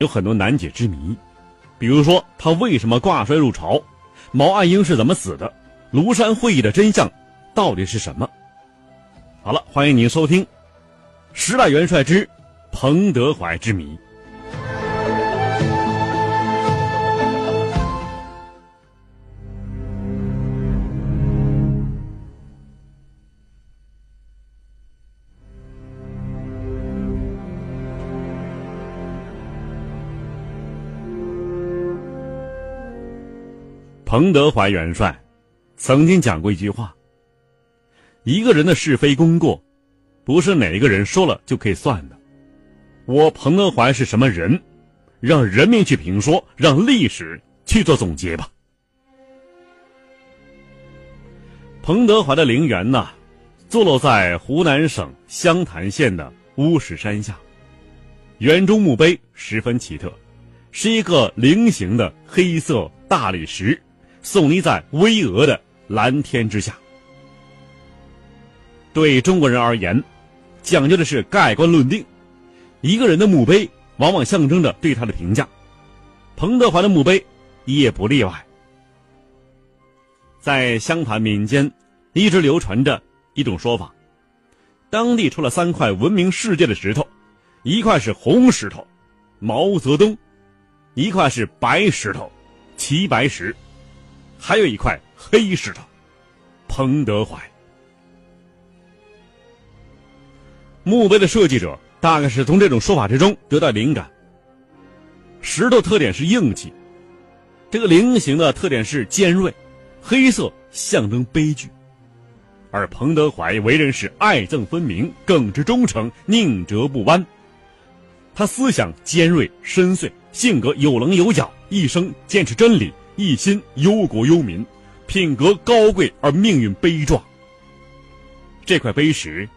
有很多难解之谜，比如说他为什么挂帅入朝，毛岸英是怎么死的，庐山会议的真相到底是什么？好了，欢迎您收听《十大元帅之彭德怀之谜》。彭德怀元帅曾经讲过一句话：“一个人的是非功过，不是哪一个人说了就可以算的。我彭德怀是什么人，让人民去评说，让历史去做总结吧。”彭德怀的陵园呢，坐落在湖南省湘潭县的乌石山下，园中墓碑十分奇特，是一个菱形的黑色大理石。耸立在巍峨的蓝天之下。对中国人而言，讲究的是盖棺论定。一个人的墓碑往往象征着对他的评价，彭德怀的墓碑也不例外。在湘潭民间，一直流传着一种说法：当地出了三块闻名世界的石头，一块是红石头，毛泽东；一块是白石头，齐白石。还有一块黑石头，彭德怀。墓碑的设计者大概是从这种说法之中得到灵感。石头特点是硬气，这个菱形的特点是尖锐，黑色象征悲剧，而彭德怀为人是爱憎分明，耿直忠诚，宁折不弯。他思想尖锐深邃，性格有棱有角，一生坚持真理。一心忧国忧民，品格高贵而命运悲壮。这块碑石，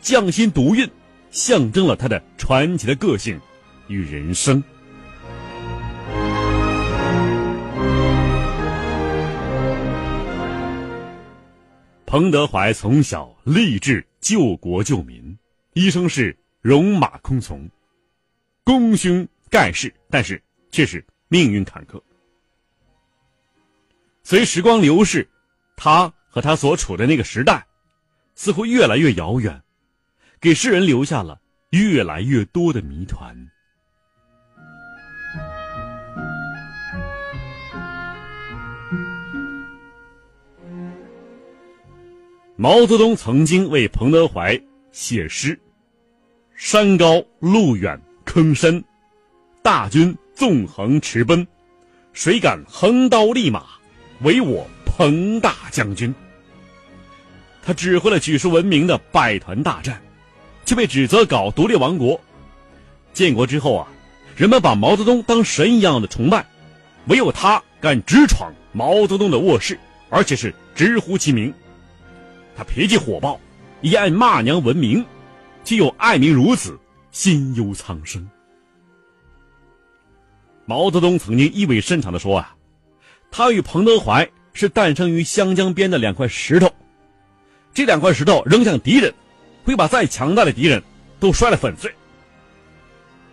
匠心独运，象征了他的传奇的个性与人生。彭德怀从小立志救国救民，一生是戎马倥偬，功勋盖世，但是却是命运坎坷。随时光流逝，他和他所处的那个时代，似乎越来越遥远，给世人留下了越来越多的谜团。毛泽东曾经为彭德怀写诗：“山高路远坑深，大军纵横驰奔，谁敢横刀立马？”唯我彭大将军，他指挥了举世闻名的百团大战，却被指责搞独立王国。建国之后啊，人们把毛泽东当神一样的崇拜，唯有他敢直闯毛泽东的卧室，而且是直呼其名。他脾气火爆，以爱骂娘闻名，却又爱民如子，心忧苍生。毛泽东曾经意味深长的说啊。他与彭德怀是诞生于湘江边的两块石头，这两块石头扔向敌人，会把再强大的敌人都摔得粉碎；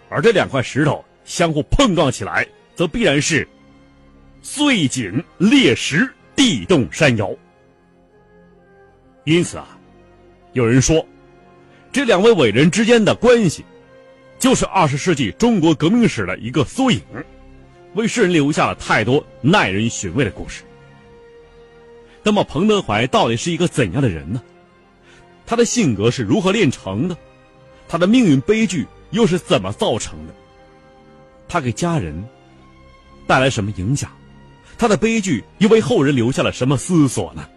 而这两块石头相互碰撞起来，则必然是碎锦裂石，地动山摇。因此啊，有人说，这两位伟人之间的关系，就是二十世纪中国革命史的一个缩影。为世人留下了太多耐人寻味的故事。那么，彭德怀到底是一个怎样的人呢？他的性格是如何炼成的？他的命运悲剧又是怎么造成的？他给家人带来什么影响？他的悲剧又为后人留下了什么思索呢？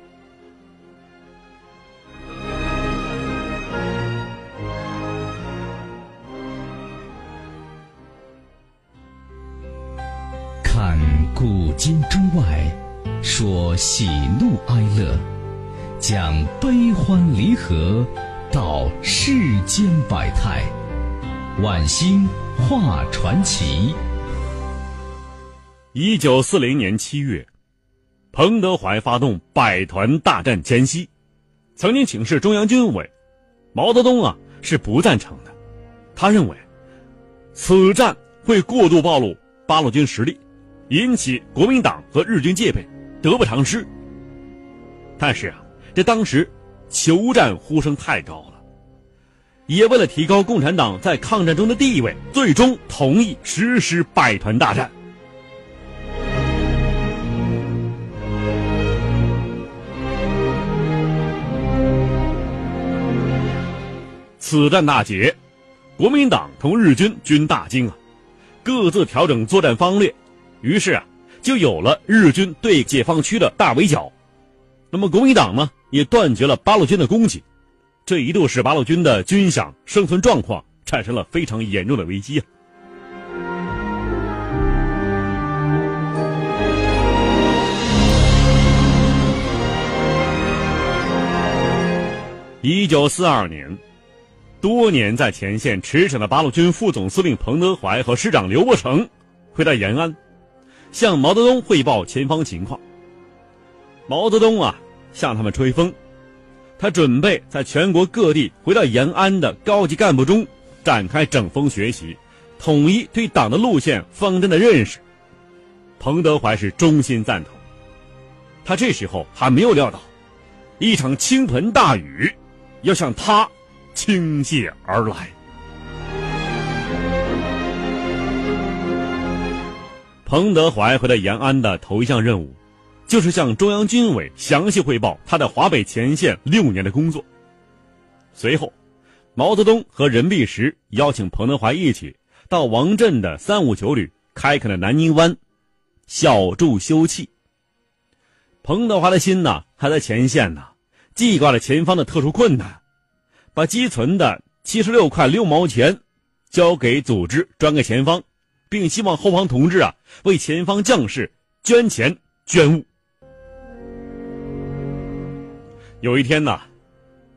古今中外，说喜怒哀乐，讲悲欢离合，道世间百态，晚星画传奇。一九四零年七月，彭德怀发动百团大战前夕，曾经请示中央军委，毛泽东啊是不赞成的，他认为此战会过度暴露八路军实力，引起国民党和日军戒备，得不偿失。但是啊，这当时求战呼声太高了，也为了提高共产党在抗战中的地位，最终同意实施百团大战。此战大捷，国民党同日军均大惊啊，各自调整作战方略，于是啊，就有了日军对解放区的大围剿。那么国民党呢，也断绝了八路军的供给，这一度使八路军的军饷生存状况产生了非常严重的危机啊。一九四二年。多年在前线驰骋的八路军副总司令彭德怀和师长刘伯承回到延安，向毛泽东汇报前方情况。毛泽东啊，向他们吹风，他准备在全国各地回到延安的高级干部中展开整风学习，统一对党的路线方针的认识。彭德怀是衷心赞同。他这时候还没有料到，一场倾盆大雨要向他。倾泻而来。彭德怀回到延安的头一项任务，就是向中央军委详细汇报他在华北前线六年的工作。随后，毛泽东和任弼时邀请彭德怀一起到王震的三五九旅开垦的南泥湾，小筑休憩。彭德怀的心呢，还在前线呢，记挂着前方的特殊困难。把积存的七十六块六毛钱交给组织，转给前方，并希望后方同志啊为前方将士捐钱捐物。有一天呢，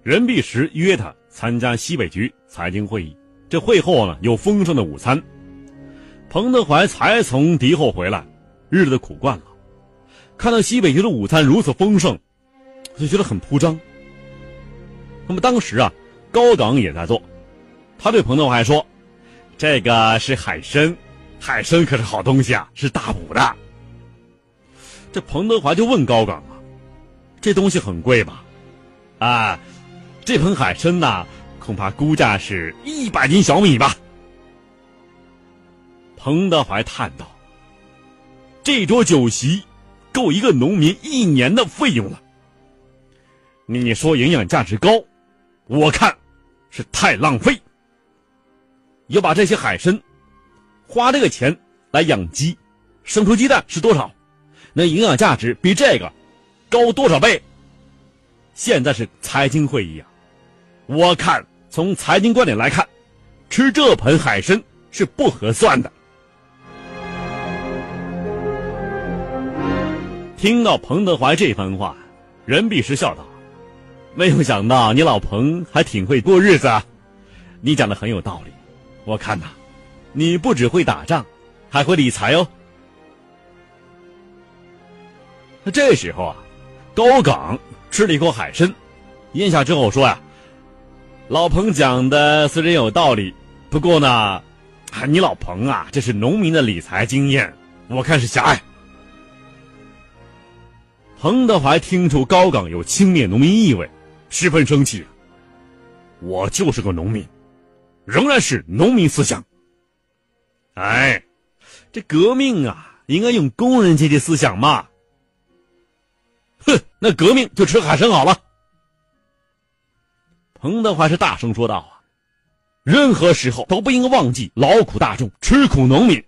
任弼时约他参加西北局财经会议，这会后呢有丰盛的午餐。彭德怀才从敌后回来，日子苦惯了，看到西北局的午餐如此丰盛，就觉得很铺张。那么当时啊。高岗也在做，他对彭德怀说：“这个是海参，海参可是好东西啊，是大补的。”这彭德怀就问高岗啊：“这东西很贵吧？”啊，这盆海参呐，恐怕估价是一百斤小米吧。彭德怀叹道：“这桌酒席，够一个农民一年的费用了。你说营养价值高，我看。”是太浪费，要把这些海参花这个钱来养鸡，生出鸡蛋是多少？那营养价值比这个高多少倍？现在是财经会议啊，我看从财经观点来看，吃这盆海参是不合算的。听到彭德怀这番话，任弼时笑道。没有想到你老彭还挺会过日子啊！你讲的很有道理，我看呐，你不只会打仗，还会理财哦。那这时候啊，高岗吃了一口海参，咽下之后说呀：“老彭讲的虽然有道理，不过呢，啊，你老彭啊，这是农民的理财经验，我看是狭隘。”彭德怀听出高岗有轻蔑农民意味。十分生气，我就是个农民，仍然是农民思想。哎，这革命啊，应该用工人阶级思想嘛。哼，那革命就吃海参好了。彭德怀是大声说道啊，任何时候都不应该忘记劳苦大众、吃苦农民。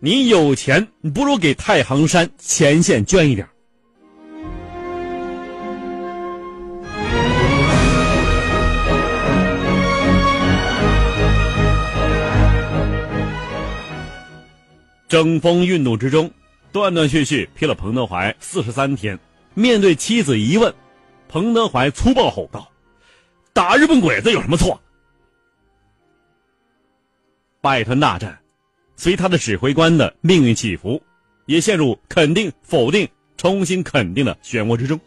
你有钱，不如给太行山前线捐一点。整风运动之中，断断续续批了彭德怀四十三天。面对妻子疑问，彭德怀粗暴吼道：“打日本鬼子有什么错？”百团大战，随他的指挥官的命运起伏，也陷入肯定、否定、重新肯定的漩涡之中。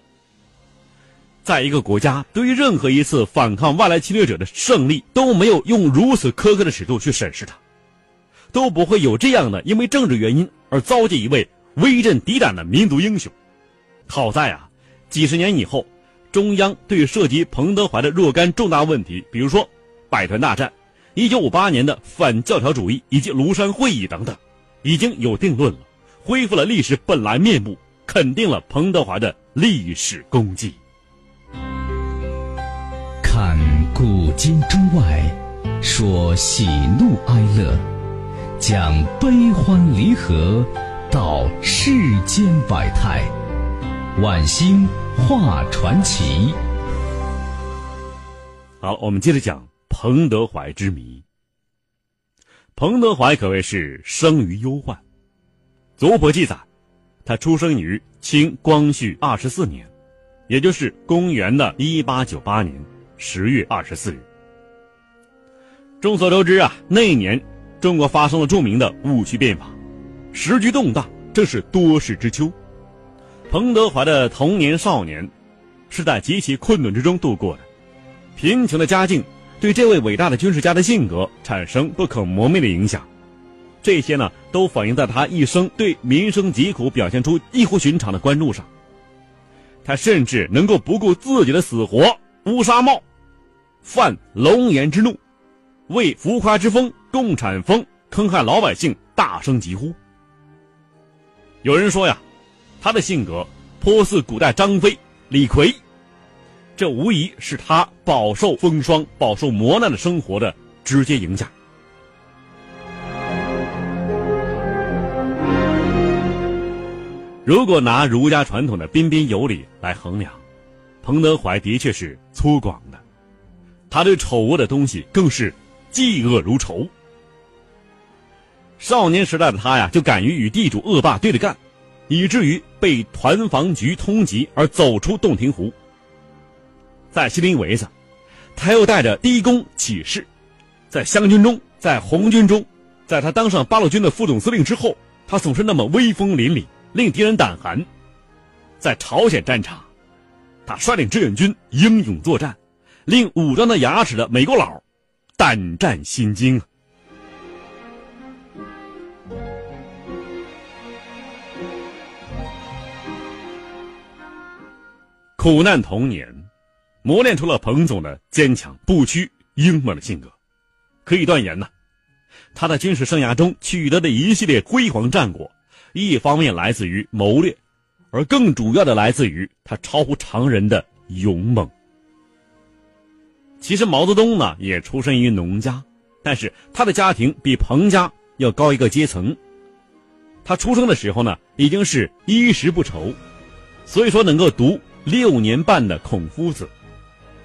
在一个国家，对于任何一次反抗外来侵略者的胜利，都没有用如此苛刻的尺度去审视它。都不会有这样的因为政治原因而糟践一位威震敌胆的民族英雄。好在啊，几十年以后，中央对涉及彭德怀的若干重大问题，比如说百团大战、一九五八年的反教条主义以及庐山会议等等，已经有定论了，恢复了历史本来面目，肯定了彭德怀的历史功绩。看古今中外，说喜怒哀乐，讲悲欢离合，道世间百态，晚星画传奇。好，我们接着讲彭德怀之谜。彭德怀可谓是生于忧患。族谱记载，他出生于清光绪二十四年，也就是公元的一八九八年十月二十四日。众所周知啊，那一年中国发生了著名的戊戌变法，时局动荡，正是多事之秋。彭德怀的童年少年是在极其困顿之中度过的，贫穷的家境对这位伟大的军事家的性格产生不可磨灭的影响。这些呢，都反映在他一生对民生疾苦表现出异乎寻常的关注上。他甚至能够不顾自己的死活，乌纱帽，犯龙颜之怒，为浮夸之风、共产风坑害老百姓大声疾呼。有人说呀，他的性格颇似古代张飞、李逵，这无疑是他饱受风霜、饱受磨难的生活的直接影响。如果拿儒家传统的彬彬有礼来衡量，彭德怀的确是粗犷的，他对丑恶的东西更是嫉恶如仇。少年时代的他呀，就敢于与地主恶霸对着干，以至于被团防局通缉而走出洞庭湖。在西林围子，他又带着低功起事，在湘军中，在红军中，在他当上八路军的副总司令之后，他总是那么威风凛凛。令敌人胆寒，在朝鲜战场，他率领志愿军英勇作战，令武装的牙齿的美国佬胆战心惊。苦难童年，磨练出了彭总的坚强不屈、英猛的性格。可以断言呢，他在军事生涯中取得的一系列辉煌战果。一方面来自于谋略，而更主要的来自于他超乎常人的勇猛。其实毛泽东呢也出身于农家，但是他的家庭比彭家要高一个阶层。他出生的时候呢已经是衣食不愁，所以说能够读六年半的孔夫子，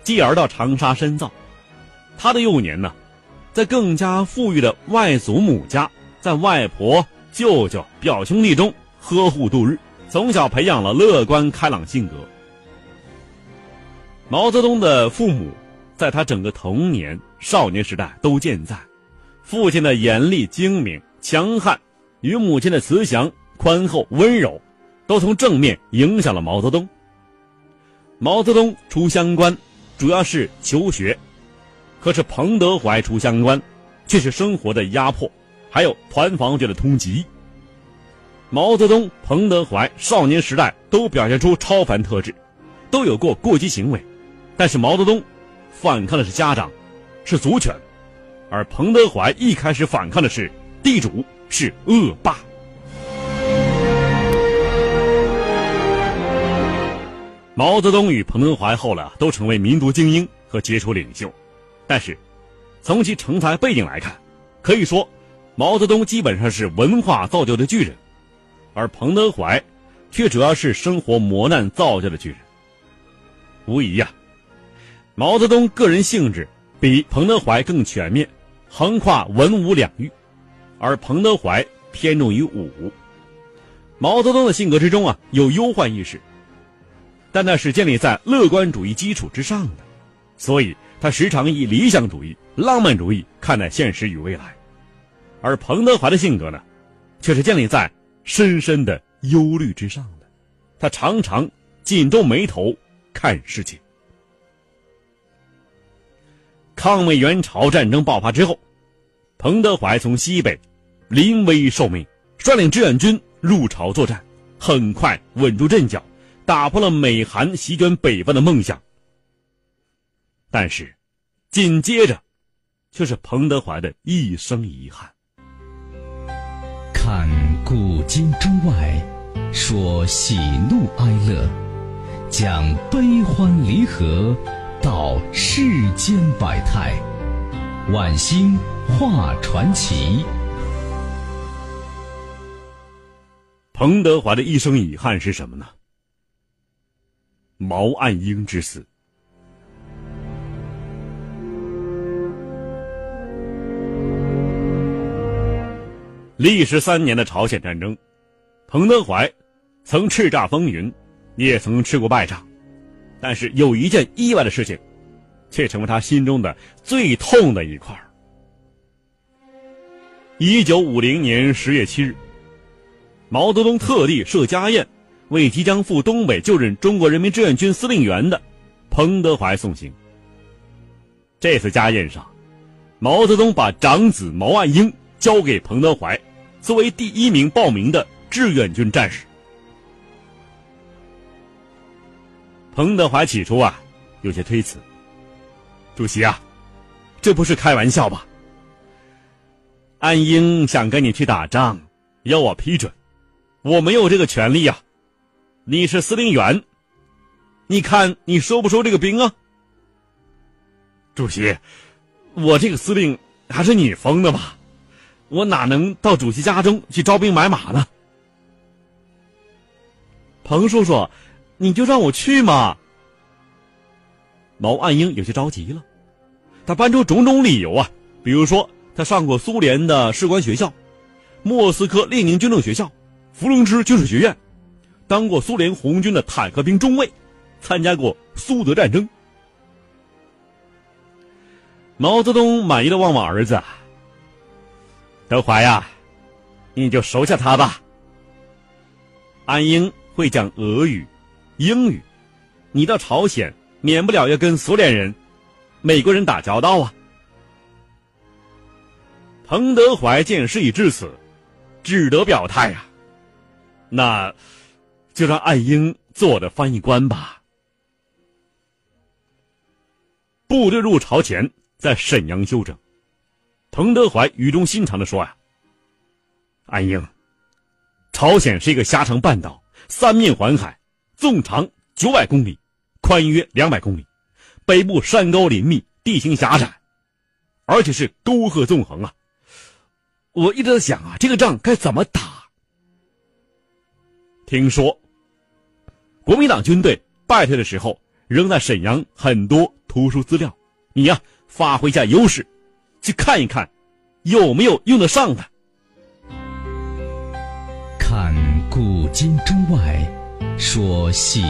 继而到长沙深造。他的幼年呢，在更加富裕的外祖母家，在外婆。舅舅、表兄弟中呵护度日，从小培养了乐观开朗性格。毛泽东的父母在他整个童年、少年时代都健在，父亲的严厉精明、强悍，与母亲的慈祥、宽厚、温柔，都从正面影响了毛泽东。毛泽东出乡关，主要是求学，可是彭德怀出乡关，却是生活的压迫。还有团防局的通缉。毛泽东、彭德怀少年时代都表现出超凡特质，都有过过激行为，但是毛泽东反抗的是家长，是族权，而彭德怀一开始反抗的是地主，是恶霸。毛泽东与彭德怀后来都成为民族精英和杰出领袖，但是从其成才背景来看，可以说。毛泽东基本上是文化造就的巨人，而彭德怀却主要是生活磨难造就的巨人。无疑呀，毛泽东个人性质比彭德怀更全面，横跨文武两域，而彭德怀偏重于武。毛泽东的性格之中啊，有忧患意识，但那是建立在乐观主义基础之上的，所以他时常以理想主义、浪漫主义看待现实与未来。而彭德怀的性格呢，却是建立在深深的忧虑之上的。他常常紧皱眉头看世界。抗美援朝战争爆发之后，彭德怀从西北临危受命，率领志愿军入朝作战，很快稳住阵脚，打破了美韩席卷北方的梦想。但是，紧接着，却是彭德怀的一生遗憾。看古今中外，说喜怒哀乐，讲悲欢离合，道世间百态，晚星画传奇。彭德怀的一生遗憾是什么呢？毛岸英之死。历时三年的朝鲜战争，彭德怀曾叱咤风云，也曾吃过败仗，但是有一件意外的事情，却成为他心中的最痛的一块。一九五零年十月七日，毛泽东特地设家宴，为即将赴东北就任中国人民志愿军司令员的彭德怀送行。这次家宴上，毛泽东把长子毛岸英交给彭德怀。作为第一名报名的志愿军战士，彭德怀起初啊有些推辞。主席啊，这不是开玩笑吧？安英想跟你去打仗，要我批准，我没有这个权利呀。你是司令员，你看你收不收这个兵啊？主席，我这个司令还是你封的吧？我哪能到主席家中去招兵买马呢？彭叔叔，你就让我去嘛。毛岸英有些着急了，他搬出种种理由啊，比如说他上过苏联的士官学校、莫斯科列宁军政学校、伏龙芝军事学院，当过苏联红军的坦克兵中尉，参加过苏德战争。毛泽东满意的望望儿子。德怀呀，你就收下他吧。安英会讲俄语、英语，你到朝鲜免不了要跟苏联人、美国人打交道啊。彭德怀见事已至此，只得表态呀，那就让岸英做我的翻译官吧。部队入朝前，在沈阳休整。彭德怀语重心长的说：“啊，安英，朝鲜是一个狭长半岛，三面环海，纵长九百公里，宽约两百公里，北部山高林密，地形狭窄，而且是沟壑纵横啊。我一直在想啊，这个仗该怎么打？听说国民党军队败退的时候，仍在沈阳很多图书资料，你呀，发挥一下优势。”去看一看，有没有用得上的。看古今中外，说喜。